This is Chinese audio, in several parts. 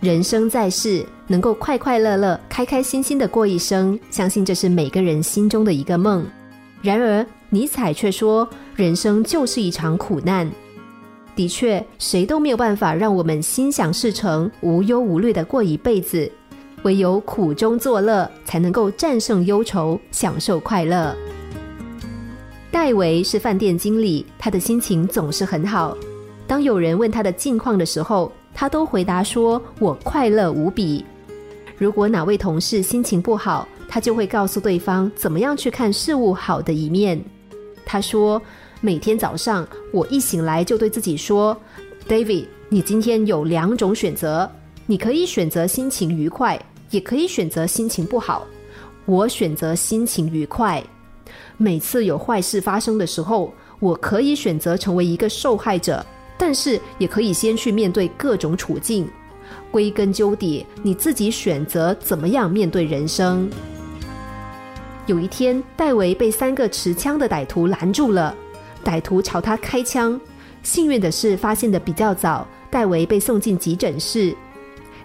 人生在世，能够快快乐乐、开开心心的过一生，相信这是每个人心中的一个梦。然而，尼采却说，人生就是一场苦难。的确，谁都没有办法让我们心想事成、无忧无虑的过一辈子，唯有苦中作乐，才能够战胜忧愁，享受快乐。戴维是饭店经理，他的心情总是很好。当有人问他的近况的时候，他都回答说：“我快乐无比。”如果哪位同事心情不好，他就会告诉对方怎么样去看事物好的一面。他说：“每天早上我一醒来就对自己说，David，你今天有两种选择，你可以选择心情愉快，也可以选择心情不好。我选择心情愉快。”每次有坏事发生的时候，我可以选择成为一个受害者，但是也可以先去面对各种处境。归根究底，你自己选择怎么样面对人生。有一天，戴维被三个持枪的歹徒拦住了，歹徒朝他开枪。幸运的是，发现的比较早，戴维被送进急诊室。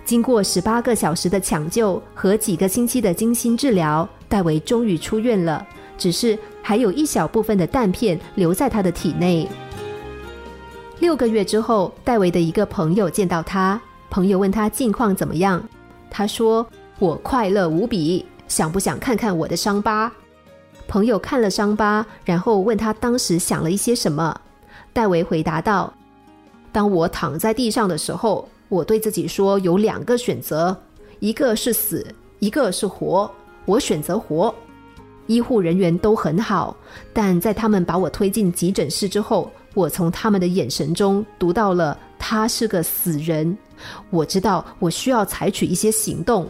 经过十八个小时的抢救和几个星期的精心治疗，戴维终于出院了。只是还有一小部分的弹片留在他的体内。六个月之后，戴维的一个朋友见到他，朋友问他近况怎么样，他说：“我快乐无比，想不想看看我的伤疤？”朋友看了伤疤，然后问他当时想了一些什么。戴维回答道：“当我躺在地上的时候，我对自己说有两个选择，一个是死，一个是活，我选择活。”医护人员都很好，但在他们把我推进急诊室之后，我从他们的眼神中读到了他是个死人。我知道我需要采取一些行动。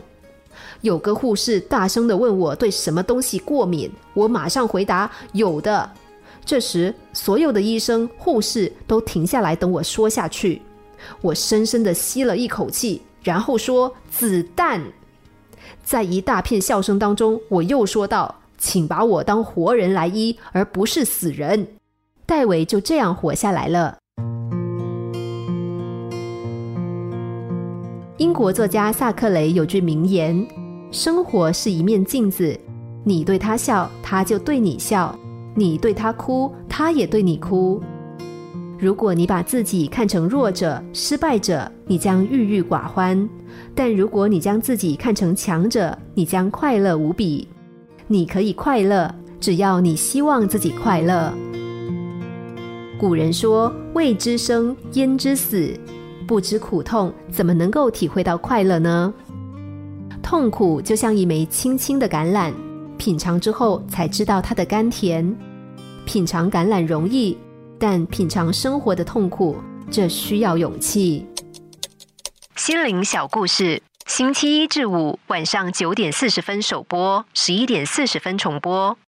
有个护士大声的问我对什么东西过敏，我马上回答有的。这时，所有的医生、护士都停下来等我说下去。我深深的吸了一口气，然后说：“子弹。”在一大片笑声当中，我又说道。请把我当活人来医，而不是死人。戴维就这样活下来了。英国作家萨克雷有句名言：“生活是一面镜子，你对他笑，他就对你笑；你对他哭，他也对你哭。如果你把自己看成弱者、失败者，你将郁郁寡欢；但如果你将自己看成强者，你将快乐无比。”你可以快乐，只要你希望自己快乐。古人说：“未知生，焉知死？”不知苦痛，怎么能够体会到快乐呢？痛苦就像一枚轻轻的橄榄，品尝之后才知道它的甘甜。品尝橄榄容易，但品尝生活的痛苦，这需要勇气。心灵小故事。星期一至五晚上九点四十分首播，十一点四十分重播。